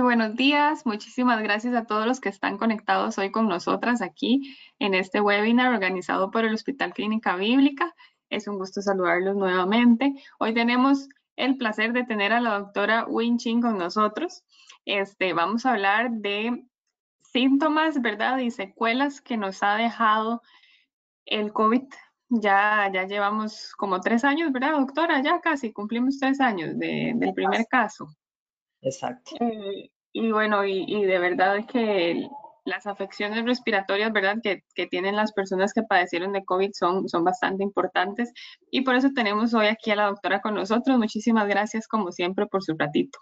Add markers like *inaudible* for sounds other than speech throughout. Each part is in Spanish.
Muy buenos días. Muchísimas gracias a todos los que están conectados hoy con nosotras aquí en este webinar organizado por el Hospital Clínica Bíblica. Es un gusto saludarlos nuevamente. Hoy tenemos el placer de tener a la doctora Win Chin con nosotros. Este, vamos a hablar de síntomas, ¿verdad? Y secuelas que nos ha dejado el COVID. Ya, ya llevamos como tres años, ¿verdad, doctora? Ya casi cumplimos tres años del primer caso. Exacto. Eh, y bueno, y, de verdad que las afecciones respiratorias, ¿verdad? Que, que, tienen las personas que padecieron de COVID son, son bastante importantes. Y por eso tenemos hoy aquí a la doctora con nosotros. Muchísimas gracias, como siempre, por su ratito.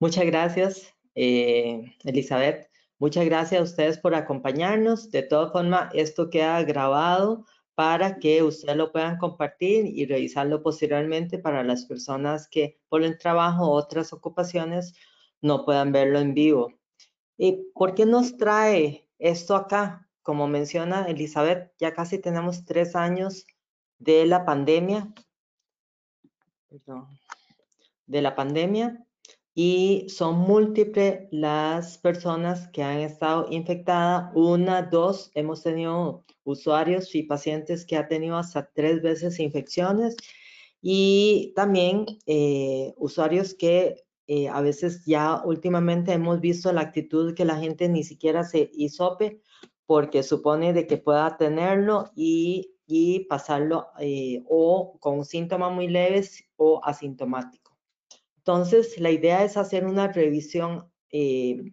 Muchas gracias, eh, Elizabeth. Muchas gracias a ustedes por acompañarnos. De todas formas, esto queda grabado para que ustedes lo puedan compartir y revisarlo posteriormente para las personas que por el trabajo o otras ocupaciones no puedan verlo en vivo. ¿Y por qué nos trae esto acá? Como menciona Elizabeth, ya casi tenemos tres años de la pandemia. de la pandemia y son múltiples las personas que han estado infectadas. Una, dos, hemos tenido usuarios y pacientes que han tenido hasta tres veces infecciones y también eh, usuarios que eh, a veces ya últimamente hemos visto la actitud que la gente ni siquiera se hisope porque supone de que pueda tenerlo y, y pasarlo eh, o con síntomas muy leves o asintomáticos. Entonces, la idea es hacer una revisión eh,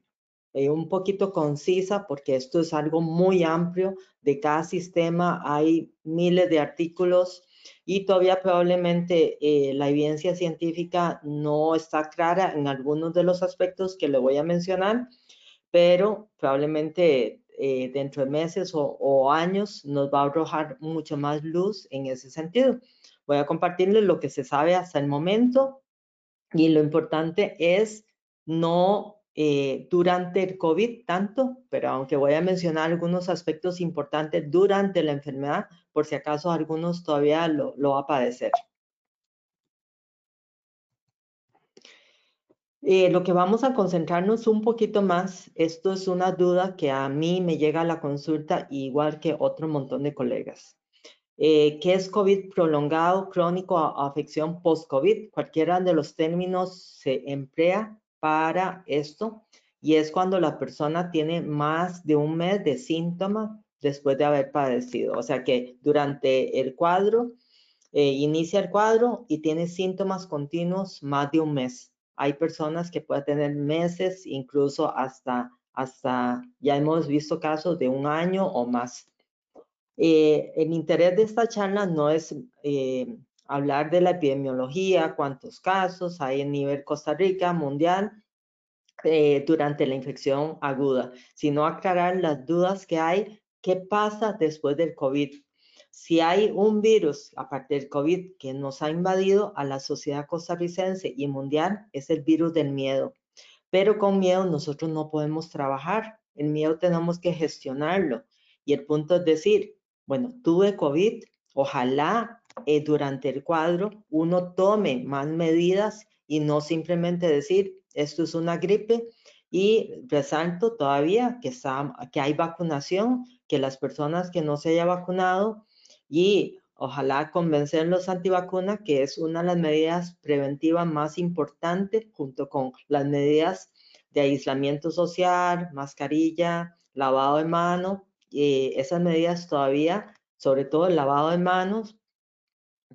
un poquito concisa porque esto es algo muy amplio. De cada sistema hay miles de artículos y todavía probablemente eh, la evidencia científica no está clara en algunos de los aspectos que le voy a mencionar, pero probablemente eh, dentro de meses o, o, años nos va a arrojar mucho más luz en ese sentido. Voy a compartirles lo que se sabe hasta el momento y lo importante es no eh, durante el COVID tanto, pero aunque voy a mencionar algunos aspectos importantes durante la enfermedad, por si acaso algunos todavía lo, lo va a padecer. Eh, lo que vamos a concentrarnos un poquito más, esto es una duda que a mí me llega a la consulta igual que otro montón de colegas. Eh, ¿Qué es COVID prolongado, crónico afección post-COVID? Cualquiera de los términos se emplea para esto y es cuando la persona tiene más de un mes de síntomas después de haber padecido. O sea que durante el cuadro, eh, inicia el cuadro y tiene síntomas continuos más de un mes. Hay personas que pueden tener meses, incluso hasta, hasta ya hemos visto casos de un año o más. Eh, el interés de esta charla no es eh, hablar de la epidemiología, cuántos casos hay en nivel Costa Rica, mundial, eh, durante la infección aguda, sino aclarar las dudas que hay, qué pasa después del COVID. Si hay un virus, aparte del COVID, que nos ha invadido a la sociedad costarricense y mundial, es el virus del miedo. Pero con miedo nosotros no podemos trabajar. El miedo tenemos que gestionarlo. Y el punto es decir, bueno, tuve COVID, ojalá eh, durante el cuadro uno tome más medidas y no simplemente decir, esto es una gripe y resalto todavía que, que hay vacunación, que las personas que no se haya vacunado y ojalá convencer los antivacunas, que es una de las medidas preventivas más importantes junto con las medidas de aislamiento social, mascarilla, lavado de manos, y esas medidas todavía, sobre todo el lavado de manos,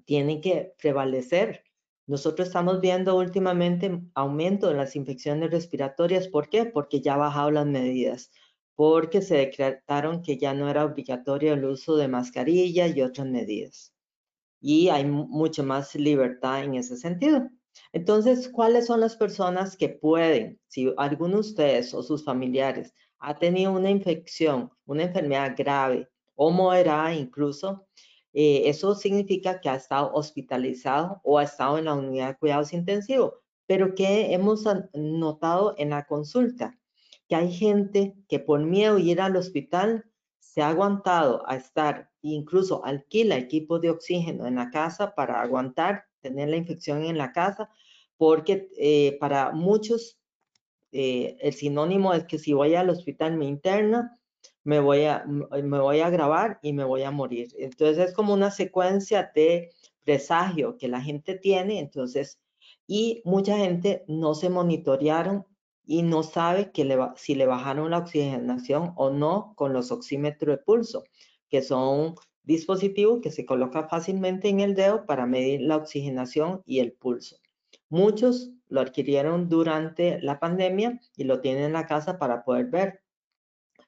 tienen que prevalecer. Nosotros estamos viendo últimamente aumento de las infecciones respiratorias. ¿Por qué? Porque ya ha bajado las medidas, porque se decretaron que ya no era obligatorio el uso de mascarilla y otras medidas. Y hay mucho más libertad en ese sentido. Entonces, ¿cuáles son las personas que pueden, si alguno de ustedes o sus familiares ha tenido una infección, una enfermedad grave o moderada incluso, eh, eso significa que ha estado hospitalizado o ha estado en la unidad de cuidados intensivos. Pero ¿qué hemos notado en la consulta? Que hay gente que por miedo ir al hospital se ha aguantado a estar, incluso alquila equipo de oxígeno en la casa para aguantar tener la infección en la casa, porque eh, para muchos eh, el sinónimo es que si voy al hospital me interna, me voy, a, me voy a grabar y me voy a morir. Entonces es como una secuencia de presagio que la gente tiene, entonces, y mucha gente no se monitorearon y no sabe que si le bajaron la oxigenación o no con los oxímetros de pulso, que son dispositivos que se colocan fácilmente en el dedo para medir la oxigenación y el pulso. Muchos lo adquirieron durante la pandemia y lo tienen en la casa para poder ver.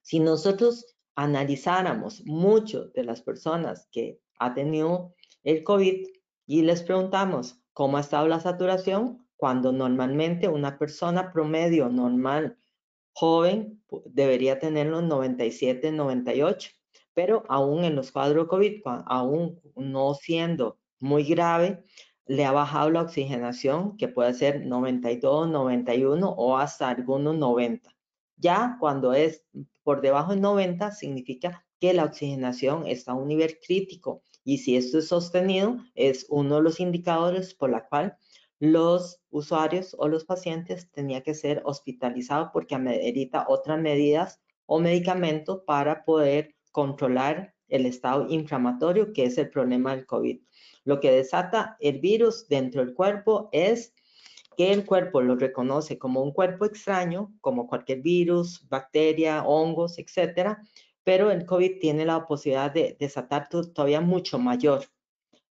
Si nosotros analizáramos mucho de las personas que ha tenido el COVID y les preguntamos cómo ha estado la saturación, cuando normalmente una persona promedio normal, joven, debería tener los 97, 98, pero aún en los cuadros COVID, aún no siendo muy grave, le ha bajado la oxigenación, que puede ser 92, 91 o hasta algunos 90. Ya cuando es por debajo de 90, significa que la oxigenación está a un nivel crítico y si esto es sostenido, es uno de los indicadores por la cual los usuarios o los pacientes tenían que ser hospitalizados porque amerita otras medidas o medicamentos para poder controlar el estado inflamatorio, que es el problema del COVID. Lo que desata el virus dentro del cuerpo es que el cuerpo lo reconoce como un cuerpo extraño, como cualquier virus, bacteria, hongos, etcétera, pero el COVID tiene la posibilidad de desatar todavía mucho mayor.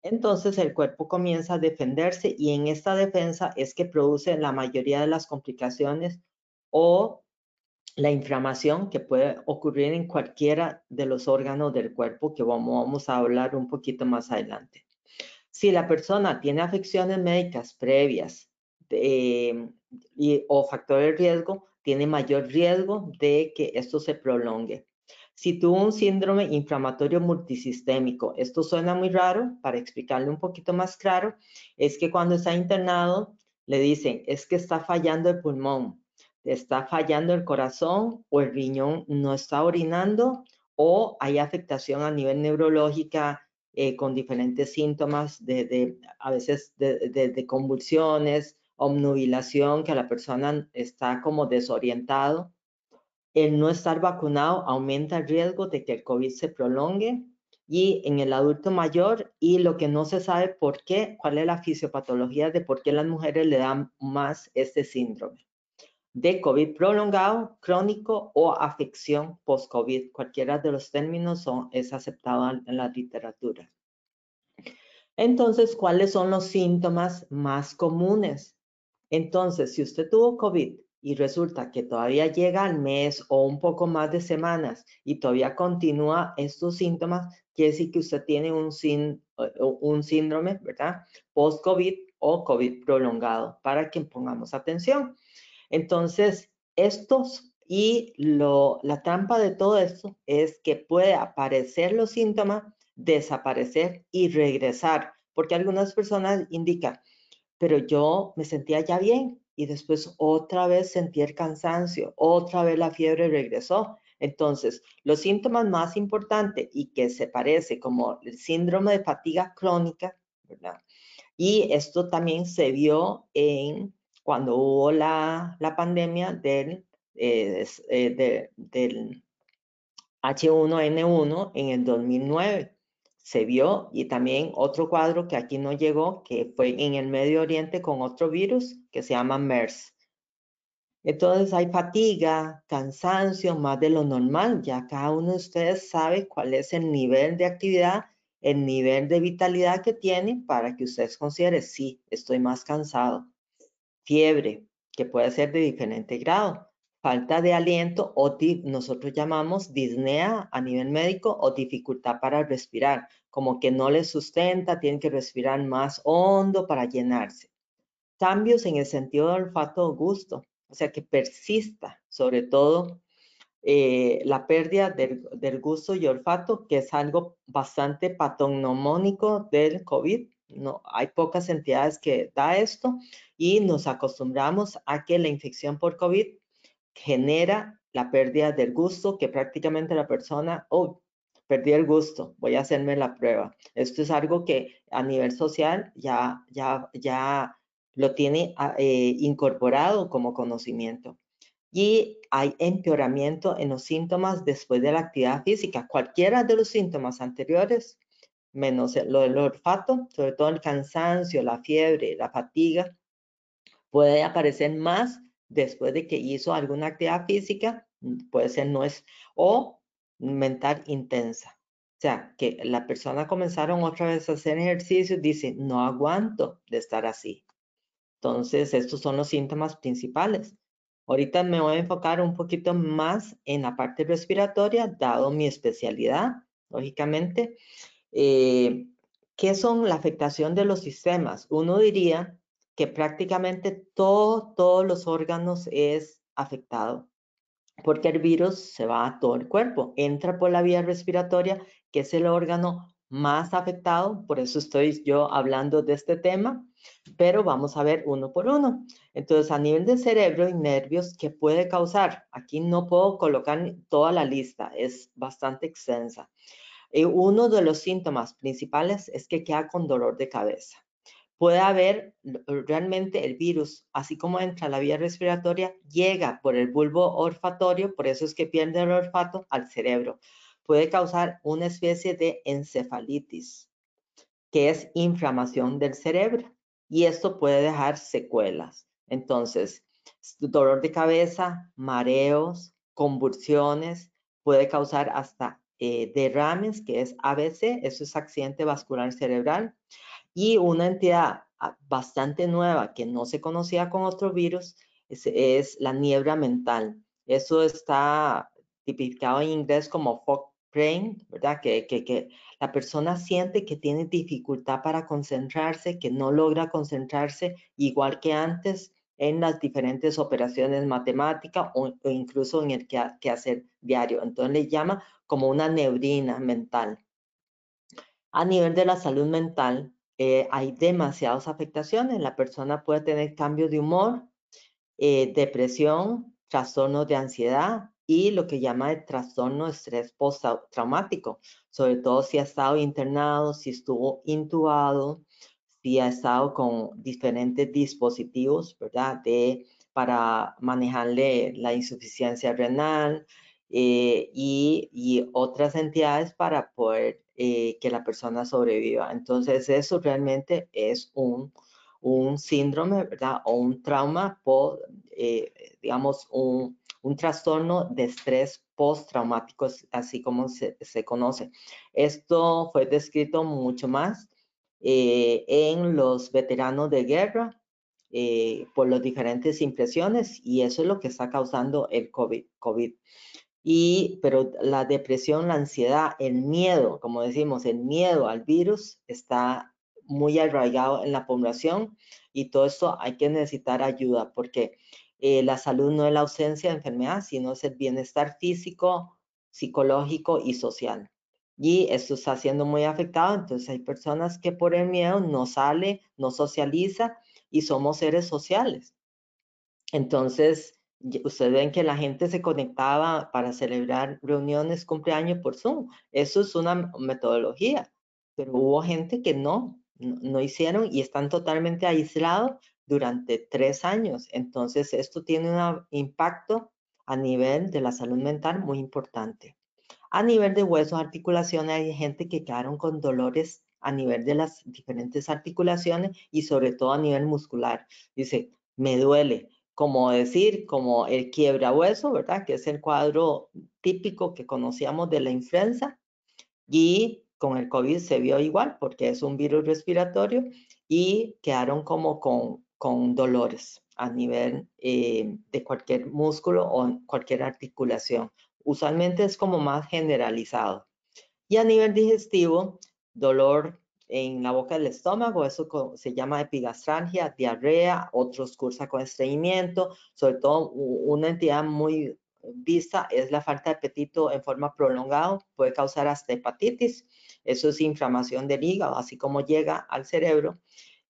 Entonces el cuerpo comienza a defenderse y en esta defensa es que produce la mayoría de las complicaciones o la inflamación que puede ocurrir en cualquiera de los órganos del cuerpo que vamos, a hablar un poquito más adelante. Si la persona tiene afecciones médicas previas y, o factores de riesgo, tiene mayor riesgo de que esto se prolongue. Si tuvo un síndrome inflamatorio multisistémico, esto suena muy raro, para explicarle un poquito más claro, es que cuando está internado le dicen, es que está fallando el pulmón, está fallando el corazón o el riñón no está orinando o hay afectación a nivel neurológica eh, con diferentes síntomas de, a veces de, convulsiones, obnubilación, que la persona está como desorientado. El no estar vacunado aumenta el riesgo de que el COVID se prolongue y en el adulto mayor y lo que no se sabe por qué, cuál es la fisiopatología de por qué las mujeres le dan más este síndrome de COVID prolongado, crónico o afección post-COVID. Cualquiera de los términos son, es aceptado en la literatura. Entonces, ¿cuáles son los síntomas más comunes? Entonces, si usted tuvo COVID y resulta que todavía llega al mes o un poco más de semanas y todavía continúa estos síntomas, quiere decir que usted tiene un, un síndrome, ¿verdad? Post-COVID o COVID prolongado, para que pongamos atención. Entonces, estos y la trampa de todo esto es que puede aparecer los síntomas, desaparecer y regresar, porque algunas personas indican, pero yo me sentía ya bien y después otra vez sentí el cansancio, otra vez la fiebre regresó. Entonces, los síntomas más importantes y que se parece como el síndrome de fatiga crónica. Y esto también se vio en cuando hubo la, pandemia del, eh, eh, del H1N1 en el 2009. Se vio y también otro cuadro que aquí no llegó, que fue en el Medio Oriente con otro virus que se llama MERS. Entonces hay fatiga, cansancio, más de lo normal. Ya cada uno de ustedes sabe cuál es el nivel de actividad, el nivel de vitalidad que tiene para que ustedes consideren, sí, estoy más cansado fiebre, que puede ser de diferente grado, falta de aliento o nosotros llamamos disnea a nivel médico o dificultad para respirar, como que no le sustenta, tiene que respirar más hondo para llenarse. Cambios en el sentido de olfato o gusto, o sea que persista, sobre todo eh, la pérdida del, del, gusto y olfato, que es algo bastante patognomónico del COVID, no, hay pocas entidades que da esto y nos acostumbramos a que la infección por COVID genera la pérdida del gusto, que prácticamente la persona, oh, perdí el gusto, voy a hacerme la prueba. Esto es algo que a nivel social ya, ya, ya lo tiene ah, eh, incorporado como conocimiento. y hay empeoramiento en los síntomas después de la actividad física. Cualquiera de los síntomas anteriores, menos lo del olfato, sobre todo el cansancio, la fiebre, la fatiga, puede aparecer más después de que hizo alguna actividad física, puede ser no es, o mental intensa. O sea, que la persona comenzaron otra vez a hacer ejercicio, dice, no aguanto de estar así. Entonces, estos son los síntomas principales. Ahorita me voy a enfocar un poquito más en la parte respiratoria, dado mi especialidad, lógicamente. Eh, ¿Qué son la afectación de los sistemas? Uno diría que prácticamente todo, todos los órganos es afectado, porque el virus se va a todo el cuerpo, entra por la vía respiratoria, que es el órgano más afectado, por eso estoy yo hablando de este tema, pero vamos a ver uno por uno. Entonces, a nivel de cerebro y nervios, ¿qué puede causar? Aquí no puedo colocar toda la lista, es bastante extensa. Eh, uno de los síntomas principales es que queda con dolor de cabeza. Puede haber realmente el virus, así como entra la vía respiratoria, llega por el bulbo olfatorio, por eso es que pierde el olfato al cerebro. Puede causar una especie de encefalitis, que es inflamación del cerebro y esto puede dejar secuelas. Entonces, dolor de cabeza, mareos, convulsiones, puede causar hasta eh, derrames, que es ABC, eso es accidente vascular cerebral, y una entidad ah, bastante nueva que no se conocía con otro virus es, la niebla mental. Eso está tipificado en inglés como fog brain, ¿verdad? Que, que, la persona siente que tiene dificultad para concentrarse, que no logra concentrarse igual que antes en las diferentes operaciones matemáticas o, incluso en el que, hacer diario. Entonces le llama como una neurina mental. A nivel de la salud mental, eh, hay demasiadas afectaciones. La persona puede tener cambios de humor, eh, depresión, trastornos de ansiedad, y lo que llama el trastorno de estrés postraumático, sobre todo si ha estado internado, si estuvo intubado, si ha estado con diferentes dispositivos, ¿verdad? De, para manejarle la insuficiencia renal eh, y, otras entidades para poder eh, que la persona sobreviva. Entonces, eso realmente es un, un síndrome, ¿verdad? O un trauma, por, eh, digamos, un, un trastorno de estrés postraumático, así como se, conoce. Esto fue descrito mucho más eh, en los veteranos de guerra eh, por las diferentes impresiones y eso es lo que está causando el COVID. COVID. Y, pero la depresión, la ansiedad, el miedo, como decimos, el miedo al virus está muy arraigado en la población y todo esto hay que necesitar ayuda porque eh, la salud no es la ausencia de enfermedad, sino es el bienestar físico, psicológico y social. Y esto está siendo muy afectado, entonces hay personas que por el miedo no sale, no socializa y somos seres sociales. Entonces, ustedes ven que la gente se conectaba para celebrar reuniones, cumpleaños por Zoom. Eso es una metodología, pero hubo gente que no, no, no hicieron y están totalmente aislados durante tres años. Entonces, esto tiene un impacto a nivel de la salud mental muy importante. A nivel de huesos, articulaciones, hay gente que quedaron con dolores a nivel de las diferentes articulaciones y sobre todo a nivel muscular. Dice, me duele, como decir, como el quiebra hueso, ¿verdad? Que es el cuadro típico que conocíamos de la influenza y con el COVID se vio igual porque es un virus respiratorio y quedaron como con con dolores a nivel eh, de cualquier músculo o cualquier articulación. Usualmente es como más generalizado. Y a nivel digestivo, dolor en la boca del estómago, eso se llama epigastralgia, diarrea, otros cursa con estreñimiento, sobre todo una entidad muy vista es la falta de apetito en forma prolongada, puede causar hasta hepatitis, eso es inflamación del hígado, así como llega al cerebro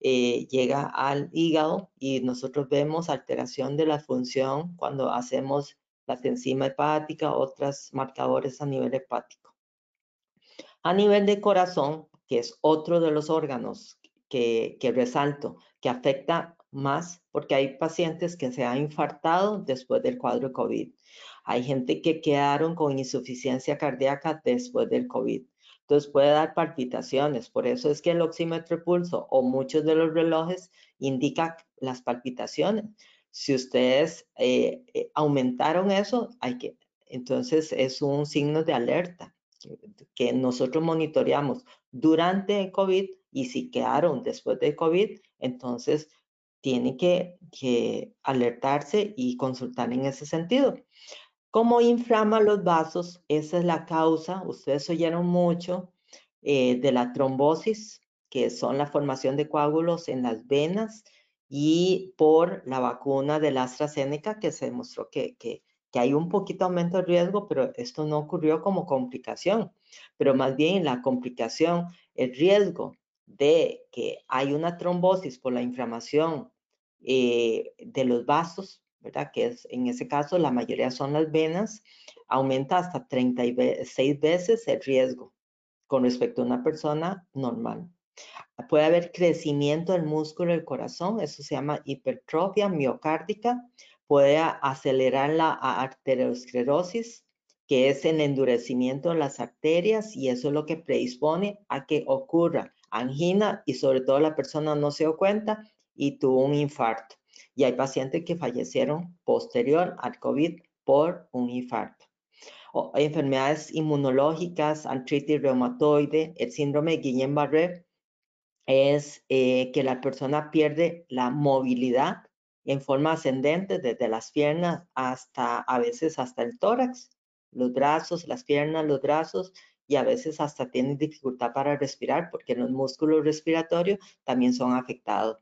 eh, llega al hígado y nosotros vemos alteración de la función cuando hacemos la enzima hepática, otros marcadores a nivel hepático. A nivel de corazón, que es otro de los órganos que, que resalto, que afecta más porque hay pacientes que se han infartado después del cuadro COVID. Hay gente que quedaron con insuficiencia cardíaca después del COVID. Entonces puede dar palpitaciones. Por eso es que el oxímetro pulso o muchos de los relojes indican las palpitaciones. Si ustedes eh, eh, aumentaron eso, hay que, entonces es un signo de alerta que, nosotros monitoreamos durante el COVID y si quedaron después del COVID, entonces tiene que, alertarse y consultar en ese sentido. ¿Cómo inflama los vasos? Esa es la causa, ustedes oyeron mucho, eh, de la trombosis, que son la formación de coágulos en las venas y por la vacuna de la AstraZeneca que se demostró que, que hay un poquito aumento de riesgo, pero esto no ocurrió como complicación, pero más bien la complicación, el riesgo de que hay una trombosis por la inflamación eh, de los vasos, ¿verdad? Que es, en ese caso la mayoría son las venas, aumenta hasta 36 veces el riesgo con respecto a una persona normal. Puede haber crecimiento del músculo del corazón, eso se llama hipertrofia miocárdica, puede acelerar la arteriosclerosis, que es el endurecimiento de las arterias y eso es lo que predispone a que ocurra angina y sobre todo la persona no se dio cuenta y tuvo un infarto. Y hay pacientes que fallecieron posterior al COVID por un infarto. O enfermedades inmunológicas, artritis reumatoide, el síndrome de Guillain-Barré es eh, que la persona pierde la movilidad en forma ascendente desde las piernas hasta a veces hasta el tórax, los brazos, las piernas, los brazos y a veces hasta tienen dificultad para respirar porque los músculos respiratorios también son afectados.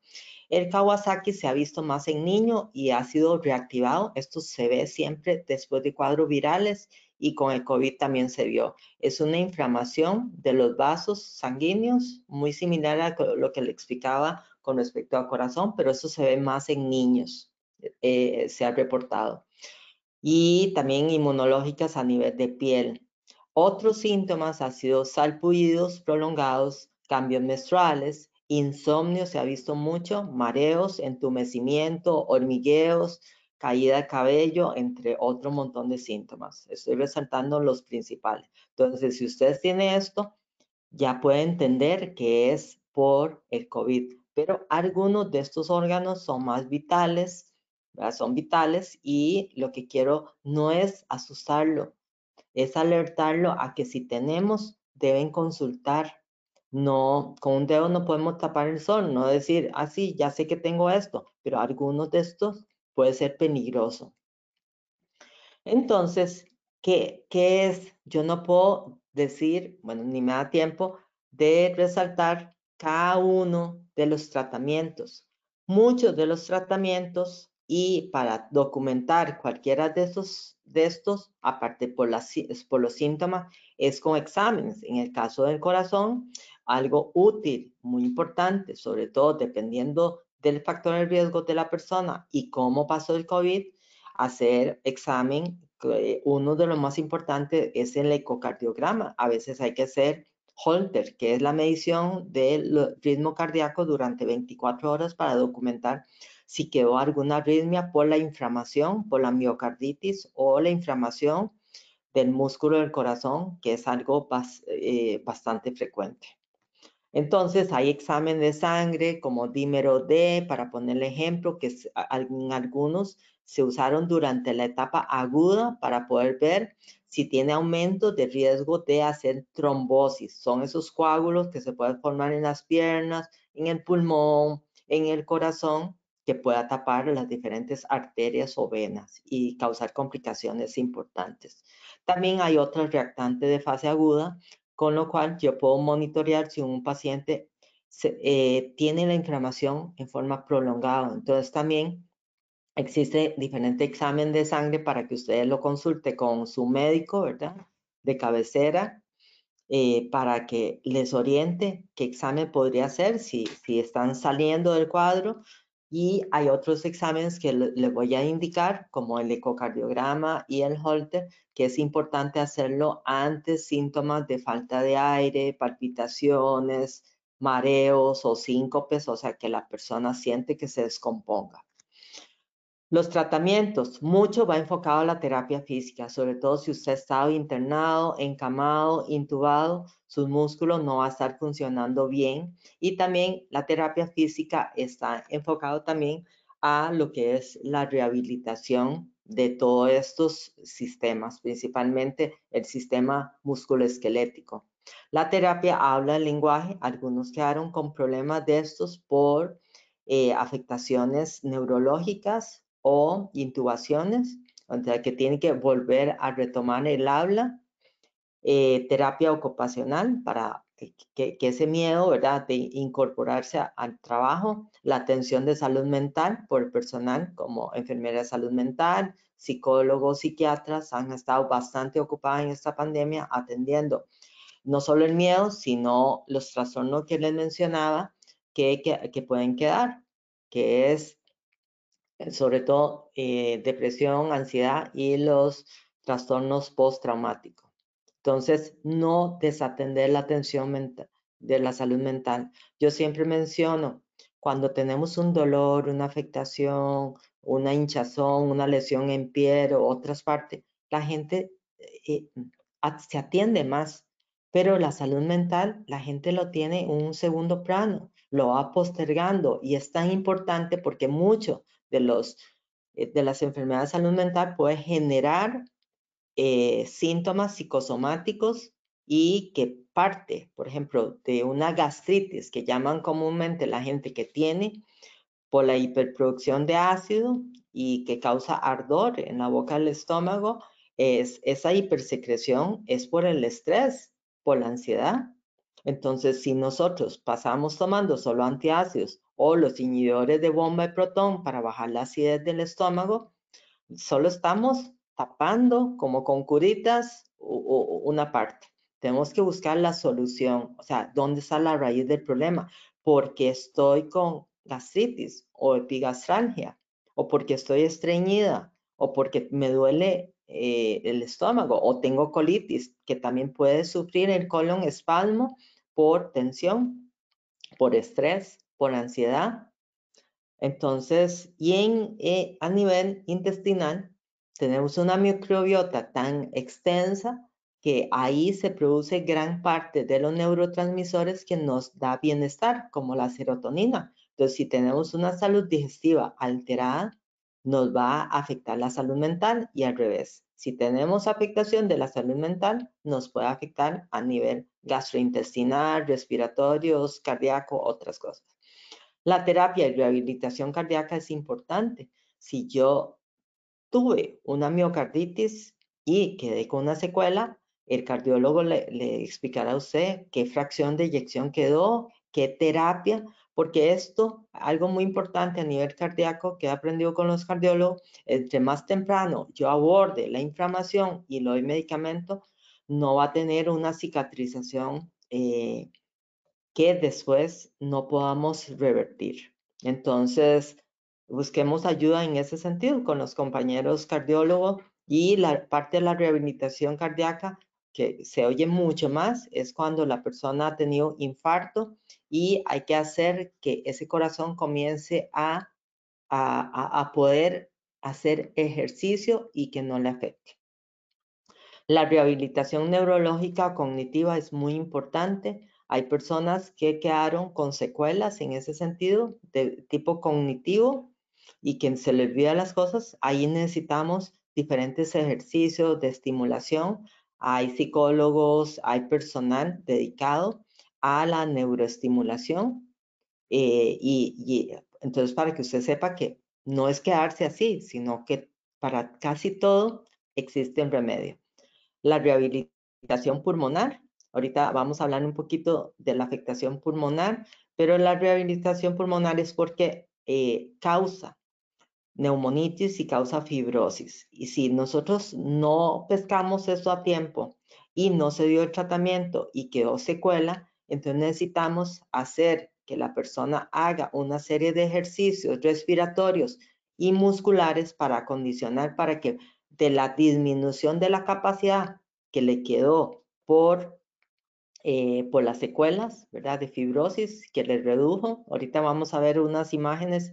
El Kawasaki se ha visto más en niños y ha sido reactivado. Esto se ve siempre después de cuadros virales y con el COVID también se vio. Es una inflamación de los vasos sanguíneos, muy similar a lo que le explicaba con respecto al corazón, pero eso se ve más en niños, eh, se ha reportado. Y también inmunológicas a nivel de piel. Otros síntomas han sido salpullidos prolongados, cambios menstruales, insomnio, se ha visto mucho, mareos, entumecimiento, hormigueos, caída de cabello, entre otro montón de síntomas. Estoy resaltando los principales. Entonces, si ustedes tienen esto, ya pueden entender que es por el COVID pero algunos de estos órganos son más vitales, son vitales y lo que quiero no es asustarlo, es alertarlo a que si tenemos, deben consultar. No, con un dedo no podemos tapar el sol, no decir, ah, sí, ya sé que tengo esto, pero algunos de estos puede ser peligroso. Entonces, ¿qué, ¿qué es? Yo no puedo decir, bueno, ni me da tiempo de resaltar cada uno de los tratamientos. Muchos de los tratamientos y para documentar cualquiera de estos, de estos aparte por, por los síntomas, es con exámenes. En el caso del corazón, algo útil, muy importante, sobre todo dependiendo del factor de riesgo de la persona y cómo pasó el COVID, hacer examen. Uno de los más importantes es el ecocardiograma. A veces hay que hacer Holter, que es la medición del ritmo cardíaco durante 24 horas para documentar si quedó alguna arritmia por la inflamación, por la miocarditis o la inflamación del músculo del corazón, que es algo eh, bastante frecuente. Entonces, hay examen de sangre como dímero D, para ponerle ejemplo, que en algunos se usaron durante la etapa aguda para poder ver si tiene aumento de riesgo de hacer trombosis. Son esos coágulos que se pueden formar en las piernas, en el pulmón, en el corazón, que pueda tapar las diferentes arterias o venas y causar complicaciones importantes. También hay otros reactantes de fase aguda, con lo cual yo puedo monitorear si un paciente eh, tiene la inflamación en forma prolongada. Entonces también Existe diferente examen de sangre para que ustedes lo consulte con su médico, ¿verdad? De cabecera, eh, para que les oriente qué examen podría hacer si, si están saliendo del cuadro. Y hay otros exámenes que les voy a indicar, como el ecocardiograma y el Holter, que es importante hacerlo antes síntomas de falta de aire, palpitaciones, mareos o síncopes, o sea, que la persona siente que se descomponga. Los tratamientos, mucho va enfocado a la terapia física, sobre todo si usted ha estado internado, encamado, intubado, sus músculos no va a estar funcionando bien. Y también la terapia física está enfocado también a lo que es la rehabilitación de todos estos sistemas, principalmente el sistema musculoesquelético. La terapia habla el lenguaje, algunos quedaron con problemas de estos por eh, afectaciones neurológicas o intubaciones, o sea, que tiene que volver a retomar el habla, eh, terapia ocupacional para que, ese miedo, ¿verdad?, de incorporarse al trabajo, la atención de salud mental por el personal como enfermera de salud mental, psicólogos, psiquiatras han estado bastante ocupados en esta pandemia atendiendo no solo el miedo, sino los trastornos que les mencionaba que, que pueden quedar, que es sobre todo eh, depresión, ansiedad y los trastornos postraumáticos. Entonces, no desatender la atención de la salud mental. Yo siempre menciono, cuando tenemos un dolor, una afectación, una hinchazón, una lesión en piel o otras partes, la gente eh, se atiende más, pero la salud mental, la gente lo tiene en un segundo plano, lo va postergando y es tan importante porque mucho de, los, eh, de las enfermedades de salud mental puede generar eh, síntomas psicosomáticos y que parte, por ejemplo, de una gastritis que llaman comúnmente la gente que tiene por la hiperproducción de ácido y que causa ardor en la boca del estómago, es, esa hipersecreción es por el estrés, por la ansiedad. Entonces, si nosotros pasamos tomando solo antiácidos o los inhibidores de bomba de protón para bajar la acidez del estómago, solo estamos tapando como con curitas una parte. Tenemos que buscar la solución, o sea, ¿dónde está la raíz del problema? Porque estoy con gastritis o epigastralgia, o porque estoy estreñida, o porque me duele eh, el estómago, o tengo colitis, que también puede sufrir el colon espasmo por tensión, por estrés, por ansiedad. Entonces, y en, eh, a nivel intestinal, tenemos una microbiota tan extensa que ahí se produce gran parte de los neurotransmisores que nos da bienestar, como la serotonina. Entonces, si tenemos una salud digestiva alterada, nos va a afectar la salud mental y al revés. Si tenemos afectación de la salud mental, nos puede afectar a nivel gastrointestinal, respiratorios, cardíaco, otras cosas. La terapia y rehabilitación cardíaca es importante. Si yo tuve una miocarditis y quedé con una secuela, el cardiólogo le, explicará a usted qué fracción de eyección quedó, qué terapia, porque esto, algo muy importante a nivel cardíaco que he aprendido con los cardiólogos, entre más temprano yo aborde la inflamación y lo doy medicamento, no va a tener una cicatrización eh, que después no podamos revertir. Entonces, busquemos ayuda en ese sentido con los compañeros cardiólogos y la parte de la rehabilitación cardíaca que se oye mucho más es cuando la persona ha tenido infarto y hay que hacer que ese corazón comience a, a, a poder hacer ejercicio y que no le afecte. La rehabilitación neurológica cognitiva es muy importante hay personas que quedaron con secuelas en ese sentido, de tipo cognitivo, y que se les olvida las cosas. Ahí necesitamos diferentes ejercicios de estimulación. Hay psicólogos, hay personal dedicado a la neuroestimulación. Eh, y entonces, para que usted sepa que no es quedarse así, sino que para casi todo existe un remedio. La rehabilitación pulmonar Ahorita vamos a hablar un poquito de la afectación pulmonar, pero la rehabilitación pulmonar es porque eh, causa neumonitis y causa fibrosis. Y si nosotros no pescamos eso a tiempo y no se dio el tratamiento y quedó secuela, entonces necesitamos hacer que la persona haga una serie de ejercicios respiratorios y musculares para acondicionar para que de la disminución de la capacidad que le quedó por eh, por las secuelas, ¿verdad? De fibrosis que le redujo. Ahorita vamos a ver unas imágenes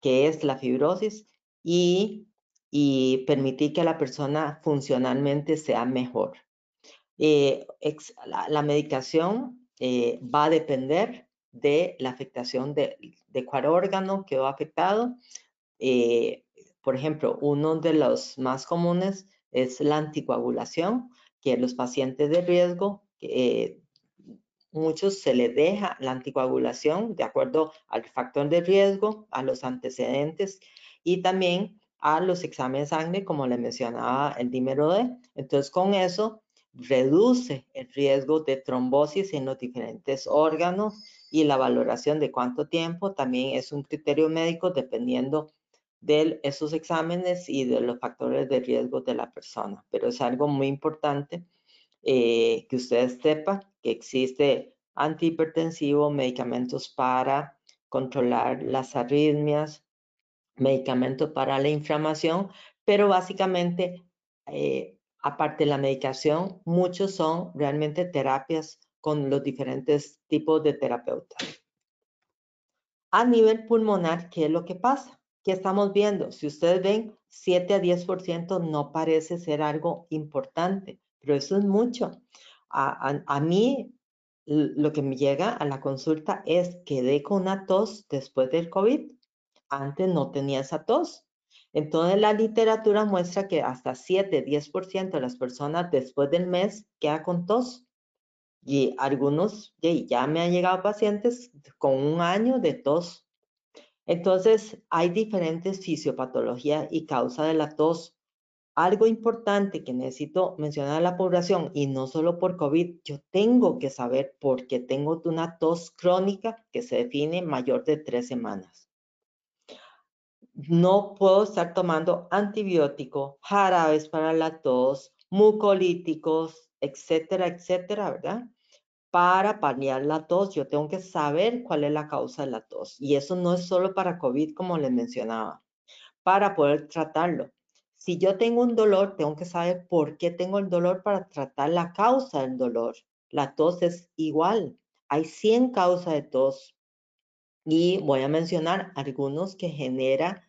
que es la fibrosis y, y permitir que la persona funcionalmente sea mejor. Eh, la, medicación eh, va a depender de la afectación de, de cuál órgano quedó afectado. Eh, por ejemplo, uno de los más comunes es la anticoagulación, que los pacientes de riesgo, muchos se les deja la anticoagulación de acuerdo al factor de riesgo, a los antecedentes y también a los exámenes de sangre, como le mencionaba el dímero D. Entonces, con eso reduce el riesgo de trombosis en los diferentes órganos y la valoración de cuánto tiempo también es un criterio médico dependiendo de esos exámenes y de los factores de riesgo de la persona. Pero es algo muy importante eh, que ustedes sepan que existe antihipertensivo, medicamentos para controlar las arritmias, medicamentos para la inflamación, pero básicamente eh, aparte de la medicación, muchos son realmente terapias con los diferentes tipos de terapeutas. A nivel pulmonar, ¿qué es lo que pasa? ¿Qué estamos viendo? Si ustedes ven, 7 a 10% no parece ser algo importante, pero eso es mucho. A, a, mí, lo que me llega a la consulta es que quedé con una tos después del COVID. Antes no tenía esa tos. Entonces, la literatura muestra que hasta 7-10% de las personas después del mes queda con tos. Y algunos, ya me han llegado pacientes con un año de tos. Entonces, hay diferentes fisiopatologías y causa de la tos. Algo importante que necesito mencionar a la población, y no solo por COVID, yo tengo que saber por qué tengo una tos crónica que se define mayor de tres semanas no puedo estar tomando antibióticos, jarabes para la tos, mucolíticos, etcétera, etcétera, ¿verdad? Para paliar la tos, yo tengo que saber cuál es la causa de la tos. Y eso no es solo para COVID, como les mencionaba, para poder tratarlo. Si yo tengo un dolor, tengo que saber por qué tengo el dolor para tratar la causa del dolor. La tos es igual. Hay 100 causas de tos. Y voy a mencionar algunos que genera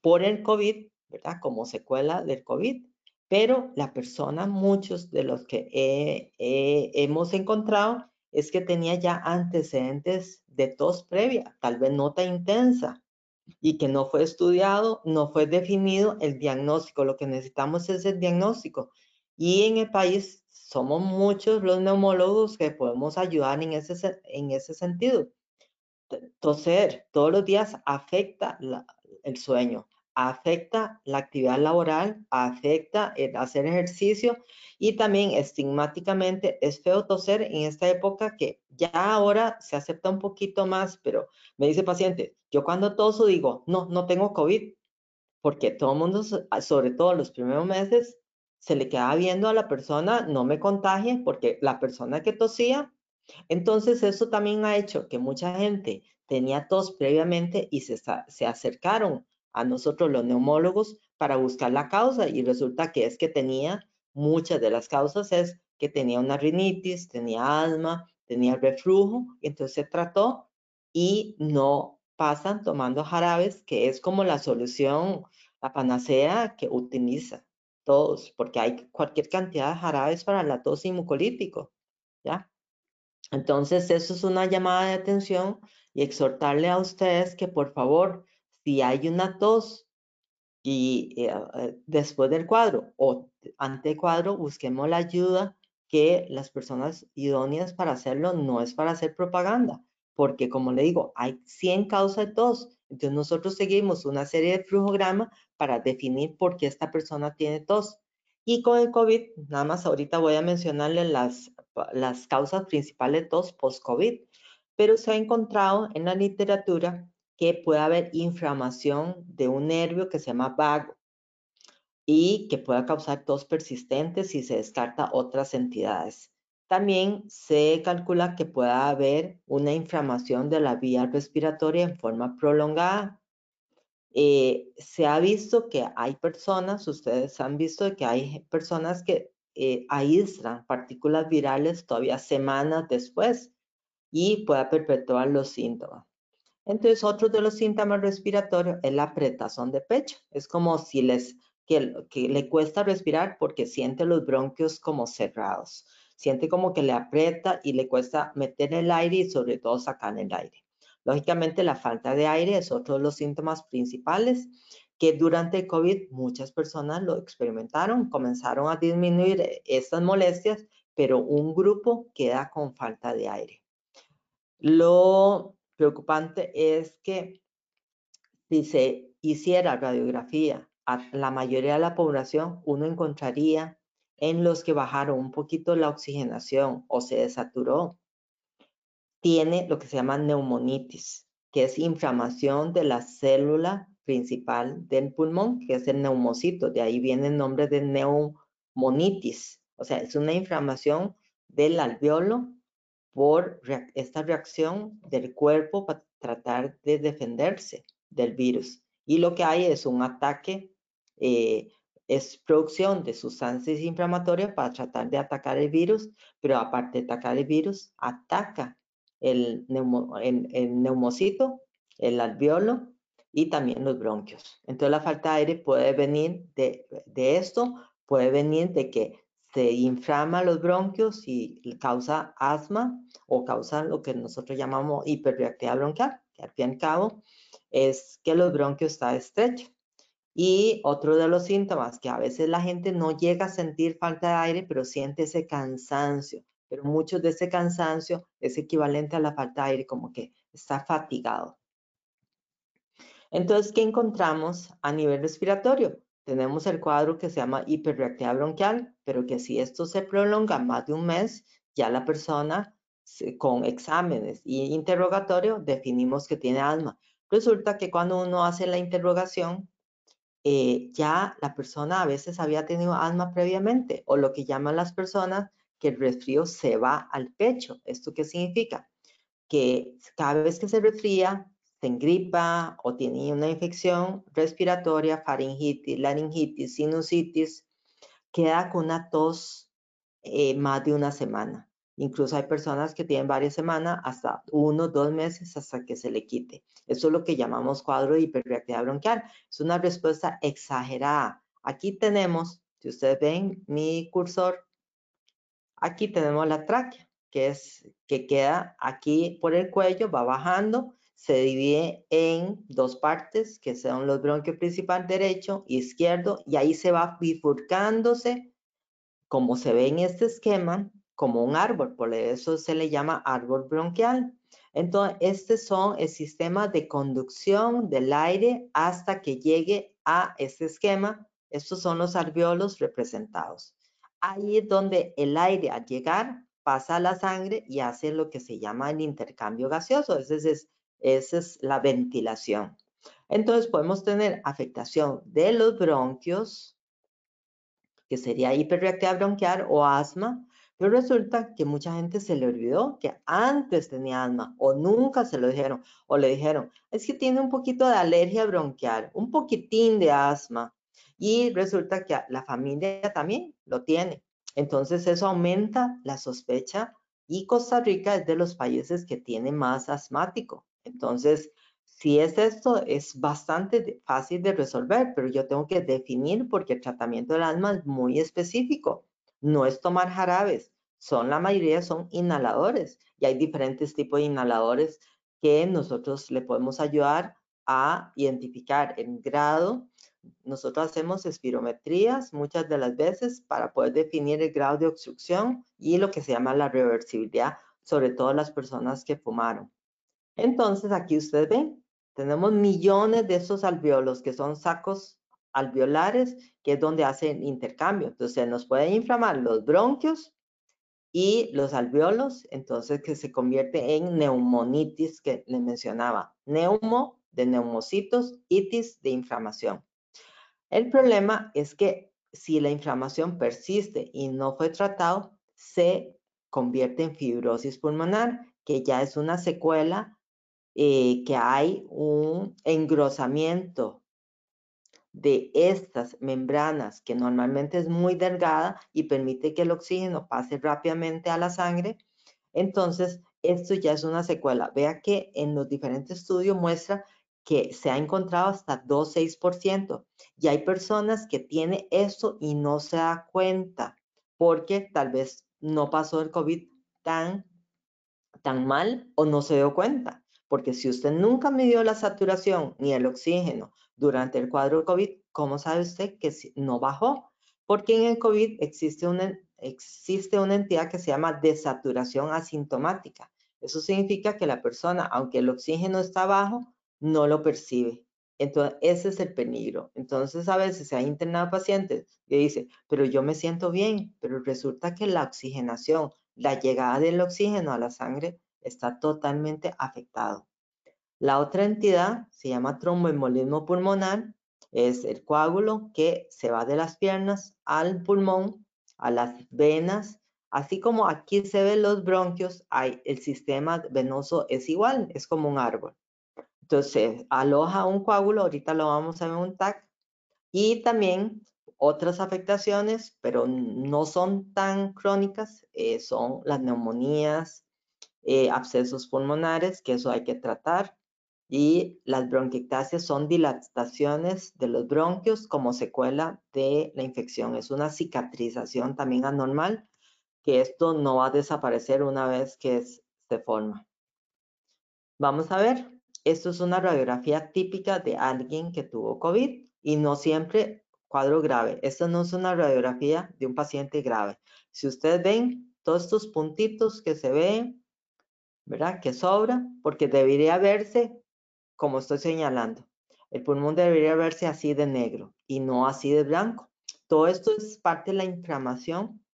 por el COVID, ¿verdad? Como secuela del COVID. Pero la persona, muchos de los que hemos encontrado, es que tenía ya antecedentes de tos previa, tal vez nota intensa, y que no fue estudiado, no fue definido el diagnóstico. Lo que necesitamos es el diagnóstico. Y en el país somos muchos los neumólogos que podemos ayudar en ese, en ese sentido. Toser todos los días afecta el sueño, afecta la actividad laboral, afecta el hacer ejercicio y también estigmáticamente es feo toser en esta época que ya ahora se acepta un poquito más, pero me dice paciente, yo cuando toso digo, no, no tengo COVID, porque todo el mundo, sobre todo los primeros meses, se le queda viendo a la persona, no me contagie, porque la persona que tosía, entonces eso también ha hecho que mucha gente tenía tos previamente y se, se acercaron a nosotros los neumólogos para buscar la causa y resulta que es que tenía, muchas de las causas es que tenía una rinitis, tenía asma, tenía reflujo, entonces se trató y no pasan tomando jarabes, que es como la solución, la panacea que utiliza todos, porque hay cualquier cantidad de jarabes para la tos y mucolítico, ¿ya? Entonces, eso es una llamada de atención y exhortarle a ustedes que por favor, si hay una tos y eh, eh, después del cuadro o ante cuadro, busquemos la ayuda que las personas idóneas para hacerlo no es para hacer propaganda, porque como le digo, hay 100 causas de tos. Entonces nosotros seguimos una serie de flujograma para definir por qué esta persona tiene tos. Y con el COVID, nada más ahorita voy a mencionarle las, las causas principales de tos post-COVID pero se ha encontrado en la literatura que puede haber inflamación de un nervio que se llama vago y que pueda causar tos persistente si se descarta otras entidades. También se calcula que pueda haber una inflamación de la vía respiratoria en forma prolongada. Eh, se ha visto que hay personas, ustedes han visto que hay personas que eh, aíslan partículas virales todavía semanas después y pueda perpetuar los síntomas. Entonces, otro de los síntomas respiratorios es la apretazón de pecho. Es como si les que, le cuesta respirar porque siente los bronquios como cerrados. Siente como que le aprieta y le cuesta meter el aire y sobre todo sacar el aire. Lógicamente, la falta de aire es otro de los síntomas principales que durante el COVID muchas personas lo experimentaron, comenzaron a disminuir estas molestias, pero un grupo queda con falta de aire. Lo preocupante es que si se hiciera radiografía a la mayoría de la población, uno encontraría en los que bajaron un poquito la oxigenación o se desaturó, tiene lo que se llama neumonitis, que es inflamación de la célula principal del pulmón, que es el neumocito. De ahí viene el nombre de neumonitis. O sea, es una inflamación del alveolo por esta reacción del cuerpo para tratar de defenderse del virus. Y lo que hay es un ataque, eh, es producción de sustancias inflamatorias para tratar de atacar el virus, pero aparte de atacar el virus, ataca el, el neumocito, el alveolo y también los bronquios. Entonces la falta de aire puede venir de, de esto, puede venir de que se inflama los bronquios y causa asma o causa lo que nosotros llamamos hiperreactividad bronquial, que al fin y al cabo es que los bronquios están estrechos. Y otro de los síntomas, que a veces la gente no llega a sentir falta de aire, pero siente ese cansancio. Pero mucho de ese cansancio es equivalente a la falta de aire, como que está fatigado. Entonces, ¿qué encontramos a nivel respiratorio? Tenemos el cuadro que se llama hiperreactividad bronquial, pero que si esto se prolonga más de un mes, ya la persona con exámenes y interrogatorio definimos que tiene asma. Resulta que cuando uno hace la interrogación, eh, ya la persona a veces había tenido asma previamente, o lo que llaman las personas que el resfrío se va al pecho. ¿Esto qué significa? Que cada vez que se resfría, se engripa o tiene una infección respiratoria, faringitis, laringitis, sinusitis, queda con una tos eh, más de una semana. Incluso hay personas que tienen varias semanas, hasta uno, dos meses, hasta que se le quite. Eso es lo que llamamos cuadro de hiperreactividad bronquial. Es una respuesta exagerada. Aquí tenemos, si ustedes ven mi cursor, aquí tenemos la tráquea, que es que queda aquí por el cuello, va bajando se divide en dos partes, que son los bronquios principal derecho y izquierdo, y ahí se va bifurcándose, como se ve en este esquema, como un árbol, por eso se le llama árbol bronquial. Entonces, este son el sistema de conducción del aire hasta que llegue a este esquema. Estos son los alveolos representados. Ahí es donde el aire al llegar pasa a la sangre y hace lo que se llama el intercambio gaseoso. Es esa es la ventilación. Entonces podemos tener afectación de los bronquios, que sería hiperreactividad bronquial o asma, pero resulta que mucha gente se le olvidó que antes tenía asma o nunca se lo dijeron o le dijeron, es que tiene un poquito de alergia bronquial, un poquitín de asma y resulta que la familia también lo tiene. Entonces eso aumenta la sospecha y Costa Rica es de los países que tiene más asmático. Entonces, si es esto, es bastante fácil de resolver, pero yo tengo que definir porque el tratamiento del asma es muy específico. No es tomar jarabes, son la mayoría son inhaladores y hay diferentes tipos de inhaladores que nosotros le podemos ayudar a identificar el grado. Nosotros hacemos espirometrías muchas de las veces para poder definir el grado de obstrucción y lo que se llama la reversibilidad, sobre todo las personas que fumaron. Entonces, aquí ustedes ven, tenemos millones de esos alveolos que son sacos alveolares, que es donde hacen intercambio. Entonces, nos pueden inflamar los bronquios y los alveolos, entonces que se convierte en neumonitis que les mencionaba. Neumo de neumocitos, itis de inflamación. El problema es que si la inflamación persiste y no fue tratado, se convierte en fibrosis pulmonar, que ya es una secuela eh, que hay un engrosamiento de estas membranas que normalmente es muy delgada y permite que el oxígeno pase rápidamente a la sangre, entonces esto ya es una secuela. Vea que en los diferentes estudios muestra que se ha encontrado hasta 2-6% y hay personas que tienen esto y no se da cuenta porque tal vez no pasó el COVID tan, tan mal o no se dio cuenta. Porque si usted nunca midió la saturación ni el oxígeno durante el cuadro COVID, ¿cómo sabe usted que no bajó? Porque en el COVID existe una, existe una entidad que se llama desaturación asintomática. Eso significa que la persona, aunque el oxígeno está bajo, no lo percibe. Entonces, ese es el peligro. Entonces, a veces se ha internado pacientes que dice, pero yo me siento bien, pero resulta que la oxigenación, la llegada del oxígeno a la sangre está totalmente afectado. La otra entidad se llama tromboembolismo pulmonar, es el coágulo que se va de las piernas al pulmón, a las venas, así como aquí se ven los bronquios, hay, el sistema venoso es igual, es como un árbol. Entonces, aloja un coágulo, ahorita lo vamos a ver un TAC, y también otras afectaciones, pero no son tan crónicas, eh, son las neumonías, eh, abscesos pulmonares, que eso hay que tratar, y las bronquiectasias son dilataciones de los bronquios como secuela de la infección. Es una cicatrización también anormal, que esto no va a desaparecer una vez que se forma. Vamos a ver, esto es una radiografía típica de alguien que tuvo COVID y no siempre cuadro grave. Esto no es una radiografía de un paciente grave. Si ustedes ven todos estos puntitos que se ven, ¿verdad? Que sobra, porque debería verse como estoy señalando. El pulmón debería verse así de negro y no así de blanco. Todo esto es parte de la inflamación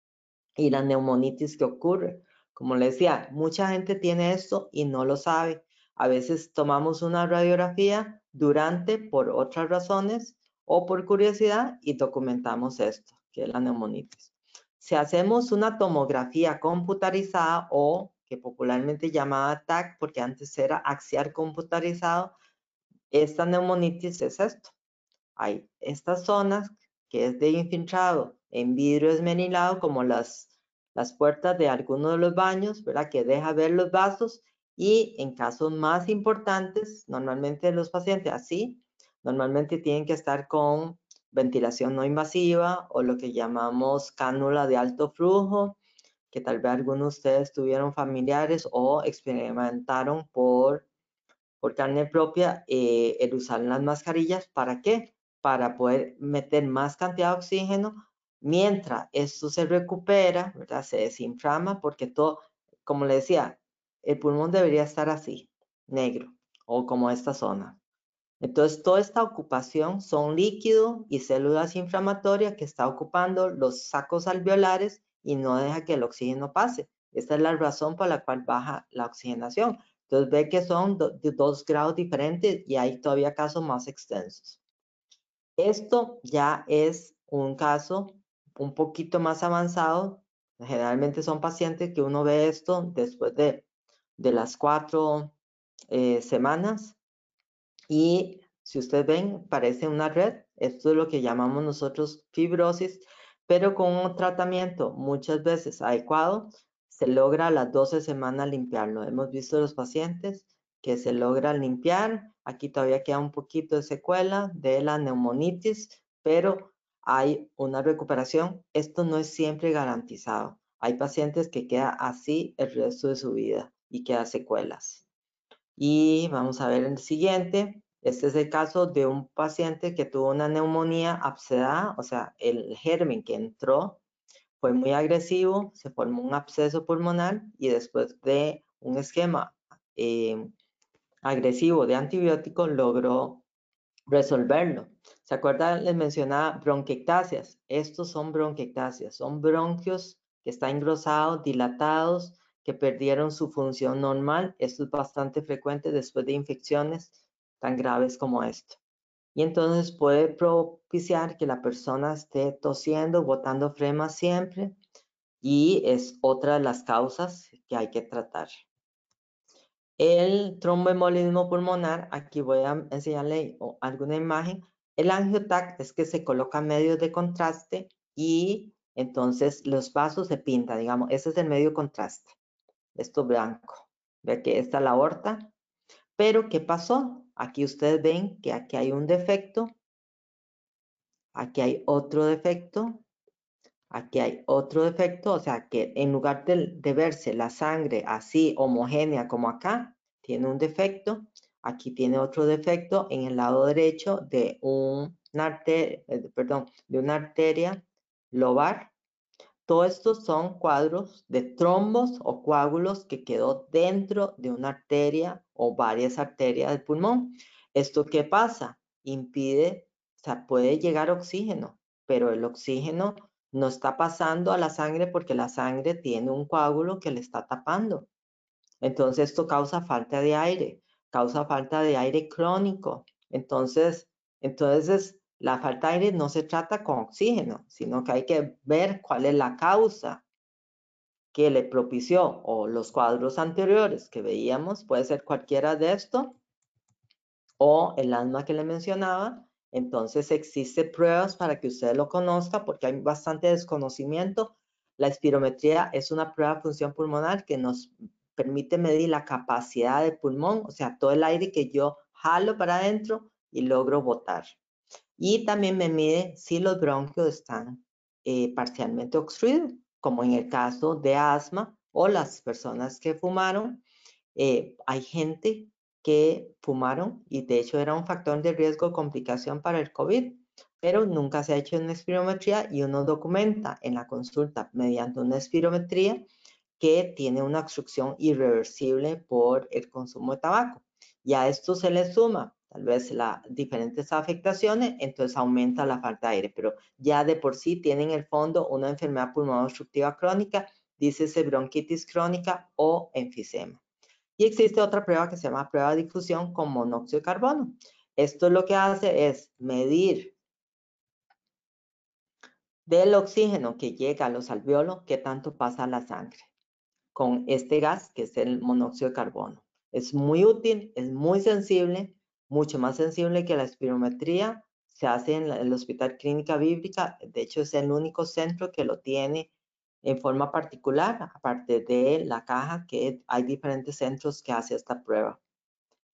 y la neumonitis que ocurre. Como les decía, mucha gente tiene esto y no lo sabe. A veces tomamos una radiografía durante por otras razones o por curiosidad y documentamos esto, que es la neumonitis. Si hacemos una tomografía computarizada o que popularmente llamada TAC, porque antes era axial computarizado, esta neumonitis es esto. Hay estas zonas que es de infiltrado en vidrio esmerilado, como las, las puertas de algunos de los baños, ¿verdad? Que deja ver los vasos y en casos más importantes, normalmente los pacientes así, normalmente tienen que estar con ventilación no invasiva o lo que llamamos cánula de alto flujo, que tal vez algunos de ustedes tuvieron familiares o experimentaron por, por carne propia eh, el usar las mascarillas. ¿Para qué? Para poder meter más cantidad de oxígeno mientras esto se recupera, ¿verdad? Se desinflama porque todo, como le decía, el pulmón debería estar así, negro o como esta zona. Entonces, toda esta ocupación son líquido y células inflamatorias que está ocupando los sacos alveolares y no deja que el oxígeno pase. Esta es la razón por la cual baja la oxigenación. Entonces ve que son de dos grados diferentes y hay todavía casos más extensos. Esto ya es un caso un poquito más avanzado. Generalmente son pacientes que uno ve esto después de, de las cuatro eh, semanas. Y si ustedes ven, parece una red. Esto es lo que llamamos nosotros fibrosis pero con un tratamiento muchas veces adecuado, se logra a las 12 semanas limpiarlo. Hemos visto los pacientes que se logra limpiar. Aquí todavía queda un poquito de secuela de la neumonitis, pero hay una recuperación. Esto no es siempre garantizado. Hay pacientes que queda así el resto de su vida y queda secuelas. Y vamos a ver el siguiente. Este es el caso de un paciente que tuvo una neumonía abscedada, o sea, el germen que entró fue muy agresivo, se formó un absceso pulmonar y después de un esquema eh, agresivo de antibióticos logró resolverlo. ¿Se acuerdan? Les mencionaba bronquiectasias. Estos son bronquiectasias, son bronquios que están engrosados, dilatados, que perdieron su función normal. Esto es bastante frecuente después de infecciones tan graves como esto. Y entonces puede propiciar que la persona esté tosiendo, botando flema siempre y es otra de las causas que hay que tratar. El tromboembolismo pulmonar, aquí voy a enseñarle alguna imagen, El angiotac es que se coloca medios de contraste y entonces los vasos se pintan, digamos, ese es el medio contraste. Esto blanco. Ve que esta es la aorta. Pero, ¿qué pasó? Aquí ustedes ven que aquí hay un defecto. Aquí hay otro defecto. Aquí hay otro defecto, o sea que en lugar de, verse la sangre así homogénea como acá, tiene un defecto. Aquí tiene otro defecto en el lado derecho de, un, eh, de una arteria lobar. Todos estos son cuadros de trombos o coágulos que quedó dentro de una arteria o varias arterias del pulmón. ¿Esto qué pasa? Impide, o sea, puede llegar oxígeno, pero el oxígeno no está pasando a la sangre porque la sangre tiene un coágulo que le está tapando. Entonces esto causa falta de aire, causa falta de aire crónico. Entonces, entonces la falta de aire no se trata con oxígeno, sino que hay que ver cuál es la causa que le propició o los cuadros anteriores que veíamos, puede ser cualquiera de esto o el asma que le mencionaba. Entonces existen pruebas para que usted lo conozca porque hay bastante desconocimiento. La espirometría es una prueba de función pulmonar que nos permite medir la capacidad del pulmón, o sea, todo el aire que yo jalo para adentro y logro botar. Y también me mide si los bronquios están eh, parcialmente obstruidos, como en el caso de asma o las personas que fumaron. Eh, hay gente que fumaron y de hecho era un factor de riesgo de complicación para el COVID, pero nunca se ha hecho una espirometría y uno documenta en la consulta mediante una espirometría que tiene una obstrucción irreversible por el consumo de tabaco. Y a esto se le suma tal vez las diferentes afectaciones, entonces aumenta la falta de aire, pero ya de por sí tiene en el fondo una enfermedad pulmonar obstructiva crónica, dícese bronquitis crónica o enfisema. Y existe otra prueba que se llama prueba de difusión con monóxido de carbono. Esto lo que hace es medir del oxígeno que llega a los alveolos, qué tanto pasa a la sangre con este gas que es el monóxido de carbono. Es muy útil, es muy sensible, mucho más sensible que la espirometría. Se hace en el Hospital Clínica Bíblica, de hecho es el único centro que lo tiene en forma particular, aparte de la caja, que hay diferentes centros que hacen esta prueba,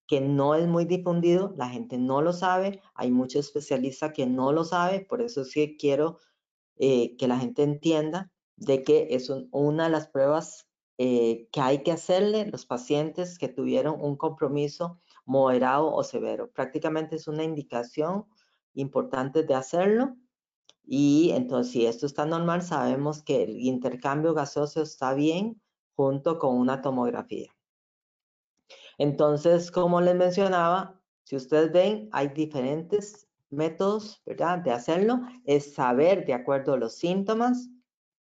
que no es muy difundido, la gente no lo sabe, hay muchos especialistas que no lo saben, por eso sí quiero eh, que la gente entienda de que es una de las pruebas eh, que hay que hacerle los pacientes que tuvieron un compromiso moderado o severo. Prácticamente es una indicación importante de hacerlo. Y entonces, si esto está normal, sabemos que el intercambio gaseoso está bien junto con una tomografía. Entonces, como les mencionaba, si ustedes ven, hay diferentes métodos, ¿verdad? De hacerlo. Es saber, de acuerdo a los síntomas,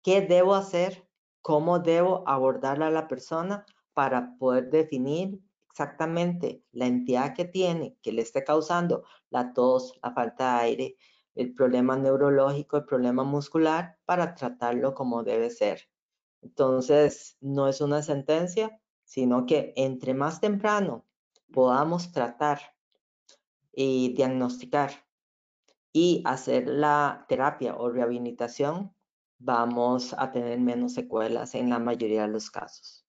qué debo hacer cómo debo abordar a la persona para poder definir exactamente la entidad que tiene, que le esté causando la tos, la falta de aire, el problema neurológico, el problema muscular, para tratarlo como debe ser. Entonces, no es una sentencia, sino que entre más temprano podamos tratar y diagnosticar y hacer la terapia o rehabilitación, vamos a tener menos secuelas en la mayoría de los casos.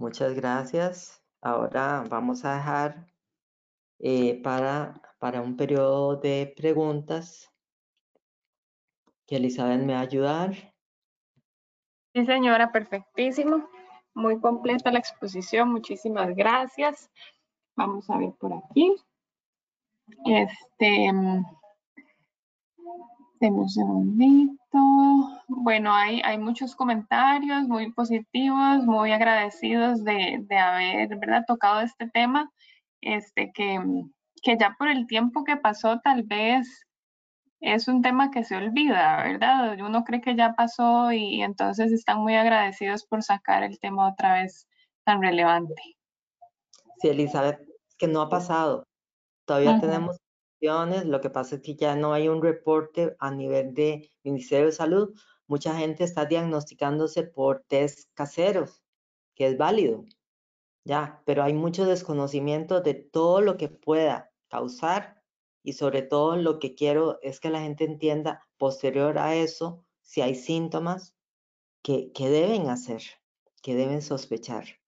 Muchas gracias. Ahora vamos a dejar eh, para, para un periodo de preguntas que Elizabeth me va a ayudar. Sí, señora, perfectísimo. Muy completa la exposición, muchísimas gracias. Vamos a ver por aquí. Este, tenemos un segundito. Bueno, hay, hay muchos comentarios muy positivos, muy agradecidos de, haber ¿verdad? tocado este tema, este, que, que ya por el tiempo que pasó tal vez es un tema que se olvida, ¿verdad? Uno cree que ya pasó y entonces están muy agradecidos por sacar el tema otra vez tan relevante. Sí, Elizabeth, que no ha pasado. Todavía tenemos lo que pasa es que ya no hay un reporte a nivel de Ministerio de Salud mucha gente está diagnosticándose por test caseros, que es válido, ya, pero hay mucho desconocimiento de todo lo que pueda causar y sobre todo lo que quiero es que la gente entienda posterior a eso, si hay síntomas, que, que deben hacer, que deben sospechar.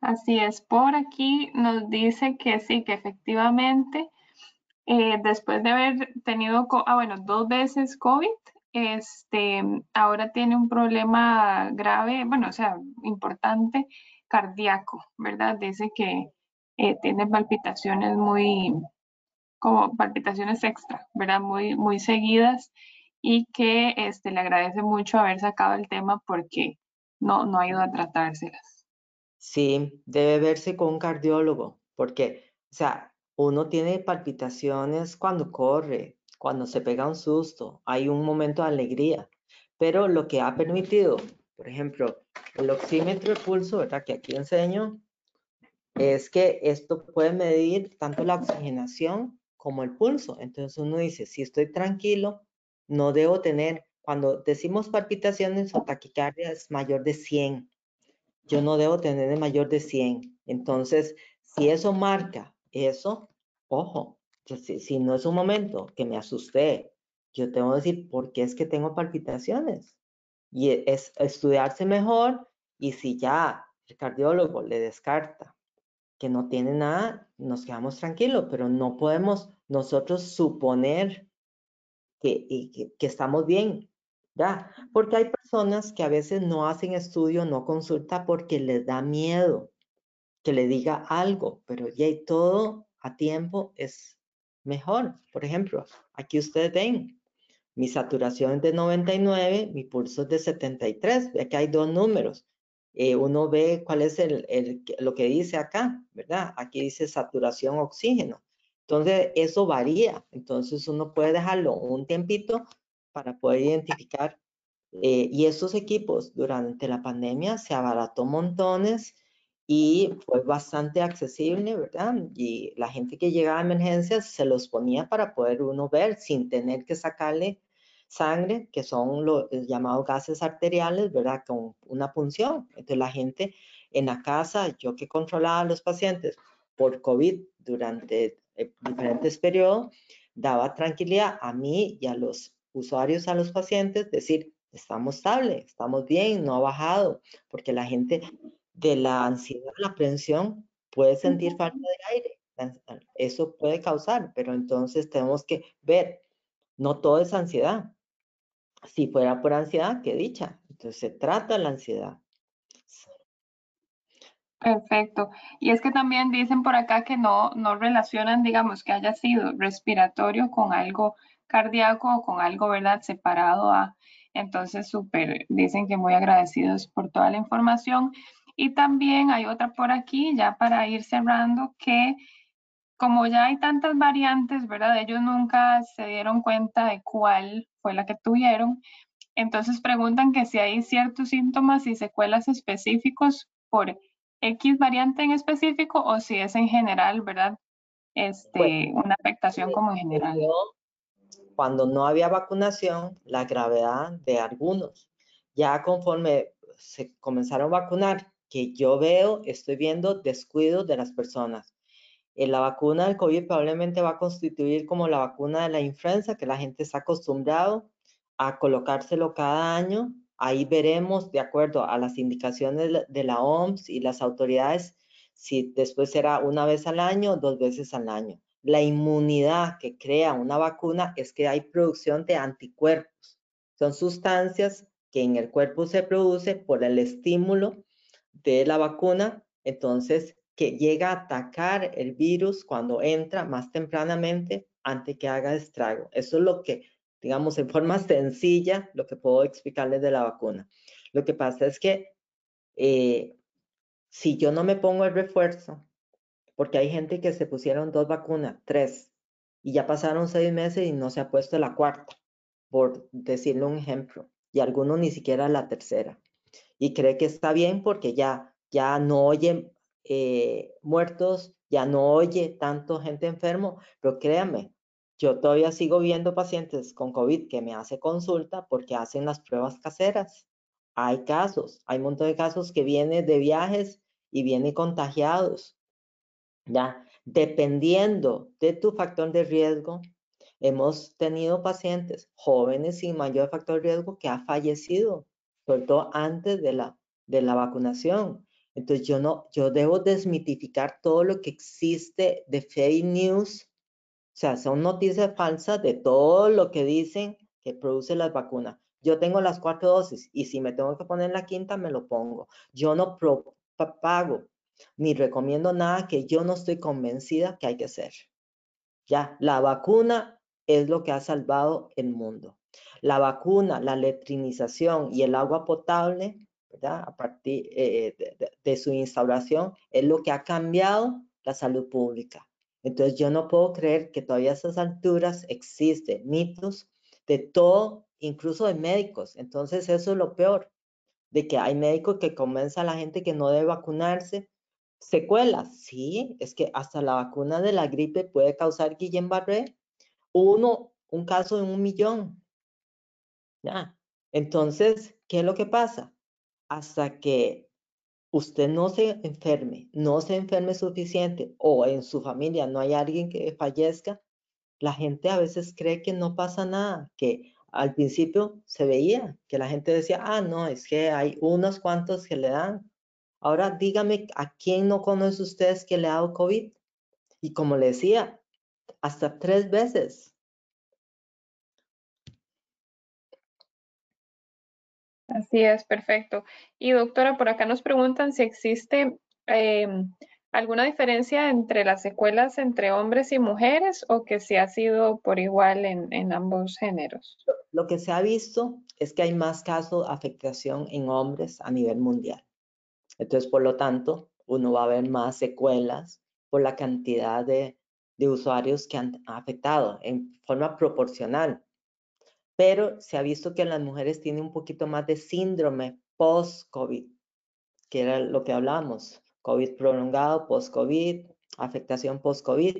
Así es, por aquí nos dice que sí, que efectivamente, eh, después de haber tenido, ah, bueno, dos veces COVID, este, ahora tiene un problema grave, bueno, o sea, importante, cardíaco, ¿verdad? Dice que eh, tiene palpitaciones muy, como palpitaciones extra, ¿verdad? Muy, muy seguidas y que este, le agradece mucho haber sacado el tema porque no, no ha ido a tratárselas. Sí, debe verse con un cardiólogo porque, o sea, uno tiene palpitaciones cuando corre, cuando se pega un susto, hay un momento de alegría, pero lo que ha permitido, por ejemplo, el oxímetro de pulso, ¿verdad? Que aquí enseño, es que esto puede medir tanto la oxigenación como el pulso. Entonces uno dice, si estoy tranquilo, no debo tener, cuando decimos palpitaciones o taquicardia es mayor de 100, yo no debo tener de mayor de 100. Entonces, si eso marca eso, ojo, si, si no es un momento que me asusté, yo tengo que decir, ¿por qué es que tengo palpitaciones? Y es estudiarse mejor y si ya el cardiólogo le descarta que no tiene nada, nos quedamos tranquilos, pero no podemos nosotros suponer que, que, estamos bien, ¿ya? Porque hay personas que a veces no hacen estudio, no consulta porque les da miedo que le diga algo, pero ya todo a tiempo es mejor. Por ejemplo, aquí ustedes ven, mi saturación es de 99, mi pulso es de 73, ve que hay dos números. Eh, uno ve cuál es el, el, lo que dice acá, ¿verdad? Aquí dice saturación oxígeno. Entonces, eso varía. Entonces, uno puede dejarlo un tiempito para poder identificar. Eh, y estos equipos durante la pandemia se abarató montones y fue bastante accesible, ¿verdad? Y la gente que llegaba a emergencias se los ponía para poder uno ver sin tener que sacarle sangre, que son los llamados gases arteriales, ¿verdad? Con una punción. Entonces la gente en la casa, yo que controlaba a los pacientes por COVID durante eh, diferentes periodos, daba tranquilidad a mí y a los usuarios, a los pacientes, decir, estamos estable, estamos bien, no ha bajado, porque la gente de la ansiedad, la aprensión, puede sentir falta de aire. Eso puede causar, pero entonces tenemos que ver, no todo es ansiedad. Si fuera por ansiedad, qué dicha. Entonces se trata la ansiedad. Perfecto. Y es que también dicen por acá que no, no relacionan, digamos, que haya sido respiratorio con algo cardíaco o con algo, ¿verdad?, separado a. Entonces, súper, dicen que muy agradecidos por toda la información. Y también hay otra por aquí, ya para ir cerrando, que como ya hay tantas variantes, ¿verdad? Ellos nunca se dieron cuenta de cuál fue la que tuvieron. Entonces preguntan que si hay ciertos síntomas y secuelas específicos por X variante en específico o si es en general, ¿verdad? Este, una afectación como en general. Cuando no había vacunación, la gravedad de algunos. Ya conforme se comenzaron a vacunar, que yo veo, estoy viendo descuido de las personas. Eh, la vacuna del COVID probablemente va a constituir como la vacuna de la influenza, que la gente está acostumbrado a colocárselo cada año Ahí veremos, de acuerdo a las indicaciones de la OMS y las autoridades, si después será una vez al año o dos veces al año. La inmunidad que crea una vacuna es que hay producción de anticuerpos. Son sustancias que en el cuerpo se produce por el estímulo de la vacuna, entonces que llega a atacar el virus cuando entra más tempranamente antes que haga estrago. Eso es lo que digamos, en forma *laughs* sencilla lo que puedo explicarles de la vacuna. Lo que pasa es que eh, si yo no me pongo el refuerzo, porque hay gente que se pusieron dos vacunas, tres, y ya pasaron seis meses y no se ha puesto la cuarta, por decirle un ejemplo, y algunos ni siquiera la tercera. Y cree que está bien porque ya, ya no oye eh, muertos, ya no oye tanto gente enfermo, pero créanme, Yo todavía sigo viendo pacientes con COVID que me hace consulta porque hacen las pruebas caseras. Hay casos, hay un montón de casos que vienen de viajes y vienen contagiados. Ya, dependiendo de tu factor de riesgo, hemos tenido pacientes jóvenes sin mayor factor de riesgo que ha fallecido, sobre todo antes de la, de la vacunación. Entonces yo no, yo debo desmitificar todo lo que existe de fake news o sea, son noticias falsas de todo lo que dicen que produce las vacunas. Yo tengo las cuatro dosis y si me tengo que poner la quinta, me lo pongo. Yo no propago ni recomiendo nada que yo no estoy convencida que hay que hacer. Ya, la vacuna es lo que ha salvado el mundo. La vacuna, la letrinización y el agua potable, ¿verdad? A partir eh, de su instauración, es lo que ha cambiado la salud pública. Entonces yo no puedo creer que todavía a esas alturas existen mitos de todo, incluso de médicos. Entonces eso es lo peor, de que hay médicos que convencen a la gente que no debe vacunarse. Secuelas, sí, es que hasta la vacuna de la gripe puede causar Guillain-Barré. Uno, un caso de un millón. Ya. Entonces, ¿qué es lo que pasa? Hasta que usted no se enferme, no se enferme suficiente o en su familia no hay alguien que fallezca, la gente a veces cree que no pasa nada, que al principio se veía que la gente decía, ah, no, es que hay unos cuantos que le dan. Ahora dígame a quién no conoce ustedes que le ha dado COVID. Y como le decía, hasta tres veces. Así es, perfecto. Y doctora, por acá nos preguntan si existe em, alguna diferencia entre las secuelas entre hombres y mujeres o que si ha sido por igual en, ambos géneros. Lo que se ha visto es que hay más casos de afectación en hombres a nivel mundial. Entonces, por lo tanto, uno va a ver más secuelas por la cantidad de, usuarios que han afectado en forma proporcional pero se ha visto que las mujeres tienen un poquito más de síndrome post-COVID, que era lo que hablamos, COVID prolongado, post-COVID, afectación post-COVID.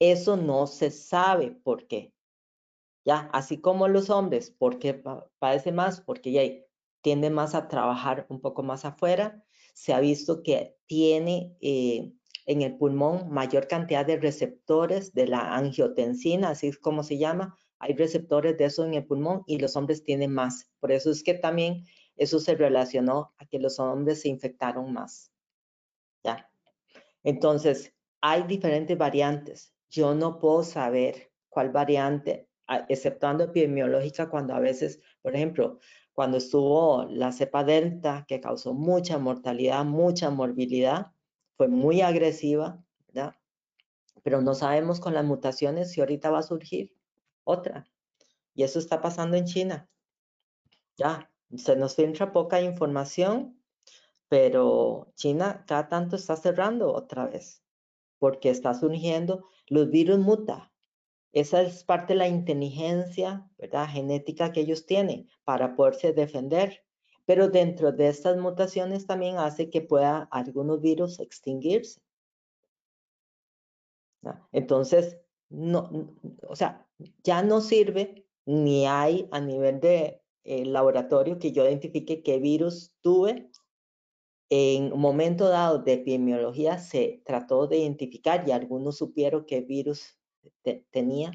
Eso no se sabe por qué. Ya, así como los hombres, ¿por qué padece más? Porque ya tiende más a trabajar un poco más afuera. Se ha visto que tiene eh, en el pulmón mayor cantidad de receptores de la angiotensina, así es como se llama, hay receptores de eso en el pulmón y los hombres tienen más. Por eso es que también eso se relacionó a que los hombres se infectaron más. ¿Ya? Entonces, hay diferentes variantes. Yo no puedo saber cuál variante, exceptuando epidemiológica, cuando a veces, por ejemplo, cuando estuvo la cepa delta, que causó mucha mortalidad, mucha morbilidad, fue muy agresiva, ¿verdad? Pero no sabemos con las mutaciones si ahorita va a surgir otra. Y eso está pasando en China. Ya, se nos filtra poca información, pero China cada tanto está cerrando otra vez, porque está surgiendo, los virus muta. Esa es parte de la inteligencia, ¿verdad? Genética que ellos tienen para poderse defender. Pero dentro de estas mutaciones también hace que pueda algunos virus extinguirse. Entonces, no, o sea, ya no sirve ni hay a nivel de eh, laboratorio que yo identifique qué virus tuve. En un momento dado de epidemiología se trató de identificar y algunos supieron qué virus tenía,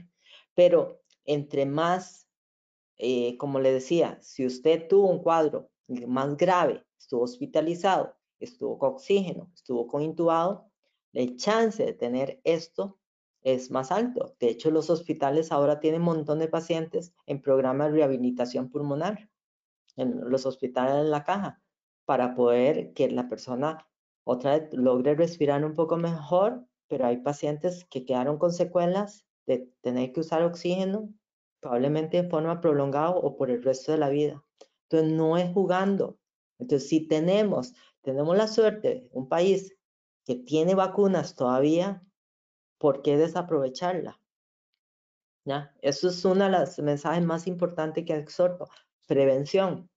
pero entre más, eh, como le decía, si usted tuvo un cuadro más grave, estuvo hospitalizado, estuvo con oxígeno, estuvo con intubado, la chance de tener esto es más alto. De hecho, los hospitales ahora tienen un montón de pacientes en programa de rehabilitación pulmonar, en los hospitales en la caja, para poder que la persona otra vez logre respirar un poco mejor, pero hay pacientes que quedaron con secuelas de tener que usar oxígeno, probablemente en forma prolongada o por el resto de la vida. Entonces, no es jugando. Entonces, si tenemos, tenemos la suerte, un país que tiene vacunas todavía, ¿por qué desaprovecharla? ¿Ya? Eso es uno de los mensajes más importantes que exhorto. Prevención.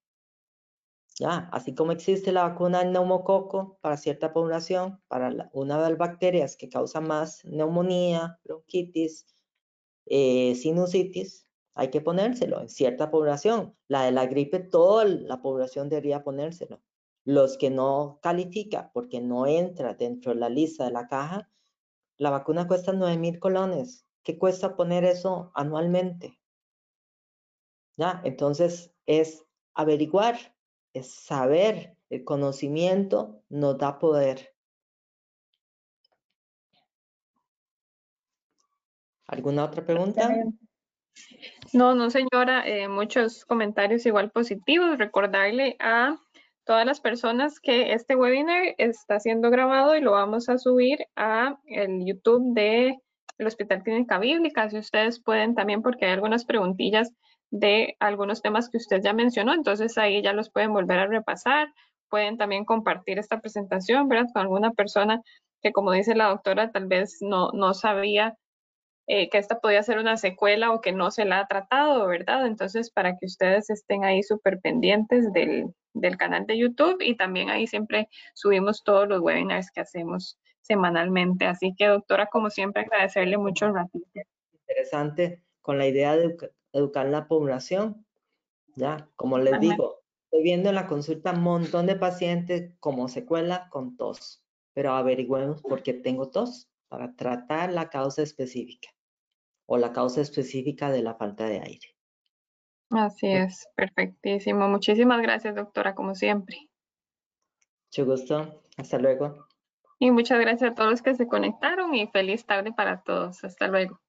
¿Ya? Así como existe la vacuna del neumococo para cierta población, para una de las bacterias que causa más neumonía, bronquitis, eh, sinusitis, hay que ponérselo en cierta población. La de la gripe, toda la población debería ponérselo. Los que no califica porque no entra dentro de la lista de la caja, la vacuna cuesta 9 mil colones. ¿Qué cuesta poner eso anualmente? ¿Ya? Entonces es averiguar, es saber, el conocimiento nos da poder. ¿Alguna otra pregunta? No, no señora, eh, muchos comentarios igual positivos. Recordarle a todas las personas que este webinar está siendo grabado y lo vamos a subir a el YouTube de el Hospital Clínica Bíblica. Si ustedes pueden también, porque hay algunas preguntillas de algunos temas que usted ya mencionó, entonces ahí ya los pueden volver a repasar. Pueden también compartir esta presentación, ¿verdad? Con alguna persona que, como dice la doctora, tal vez no, no sabía eh, que esta podía ser una secuela o que no se la ha tratado, ¿verdad? Entonces, para que ustedes estén ahí súper pendientes del, del canal de YouTube y también ahí siempre subimos todos los webinars que hacemos semanalmente. Así que, doctora, como siempre, agradecerle mucho el ratito. Interesante, con la idea de educar la población, ¿ya? Como les digo, estoy viendo en la consulta un montón de pacientes como secuela con tos, pero averigüemos por qué tengo tos para tratar la causa específica o la causa específica de la falta de aire. Así es, perfectísimo. Muchísimas gracias, doctora, como siempre. Mucho gusto. Hasta luego. Y muchas gracias a todos los que se conectaron y feliz tarde para todos. Hasta luego.